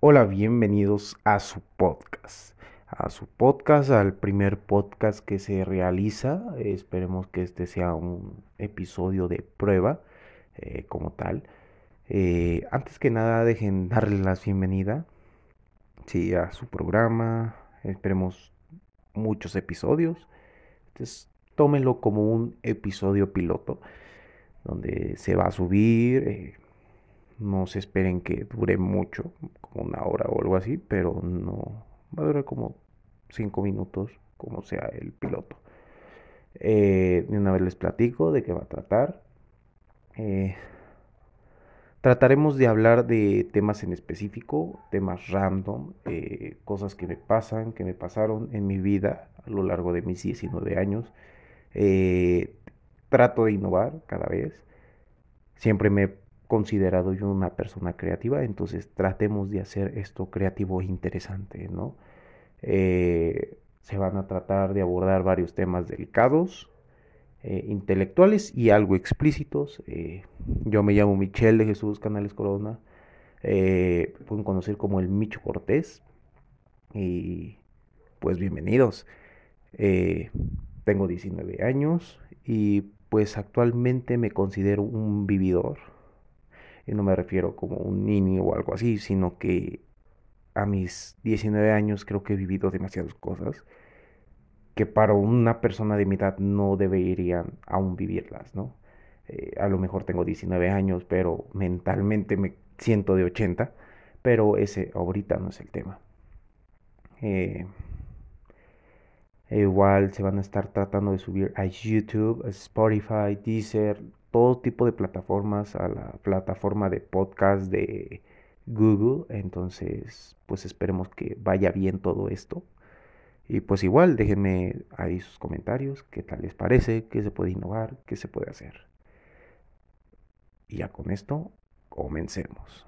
Hola, bienvenidos a su podcast. A su podcast, al primer podcast que se realiza. Esperemos que este sea un episodio de prueba eh, como tal. Eh, antes que nada, dejen darle la bienvenida sí, a su programa. Esperemos muchos episodios. Entonces, tómenlo como un episodio piloto donde se va a subir. Eh, no se esperen que dure mucho, como una hora o algo así, pero no va a durar como cinco minutos, como sea el piloto. Eh, de una vez les platico de qué va a tratar. Eh, trataremos de hablar de temas en específico, temas random, eh, cosas que me pasan, que me pasaron en mi vida a lo largo de mis 19 años. trato de innovar cada vez. Siempre me considerado yo una persona creativa, entonces tratemos de hacer esto creativo e interesante, ¿no? Eh, se van a tratar de abordar varios temas delicados, eh, intelectuales y algo explícitos. Eh, yo me llamo Michelle de Jesús Canales Corona, pueden conocer como el Micho Cortés y pues bienvenidos. tengo 19 años y pues actualmente me considero un vividor y no me refiero como un niño o algo así, sino que a mis 19 años creo que he vivido demasiadas cosas que para una persona de mi edad no deberían aún vivirlas, ¿no? Eh, a lo mejor tengo 19 años, pero mentalmente me siento de 80, pero ese ahorita no es el tema. Eh, igual se van a estar tratando de subir a YouTube, a Spotify, Deezer, todo tipo de plataformas, a la plataforma de podcast de Google. Entonces, pues esperemos que vaya bien todo esto. Y pues igual, déjenme ahí sus comentarios, qué tal les parece, qué se puede innovar, qué se puede hacer. Y ya con esto, comencemos.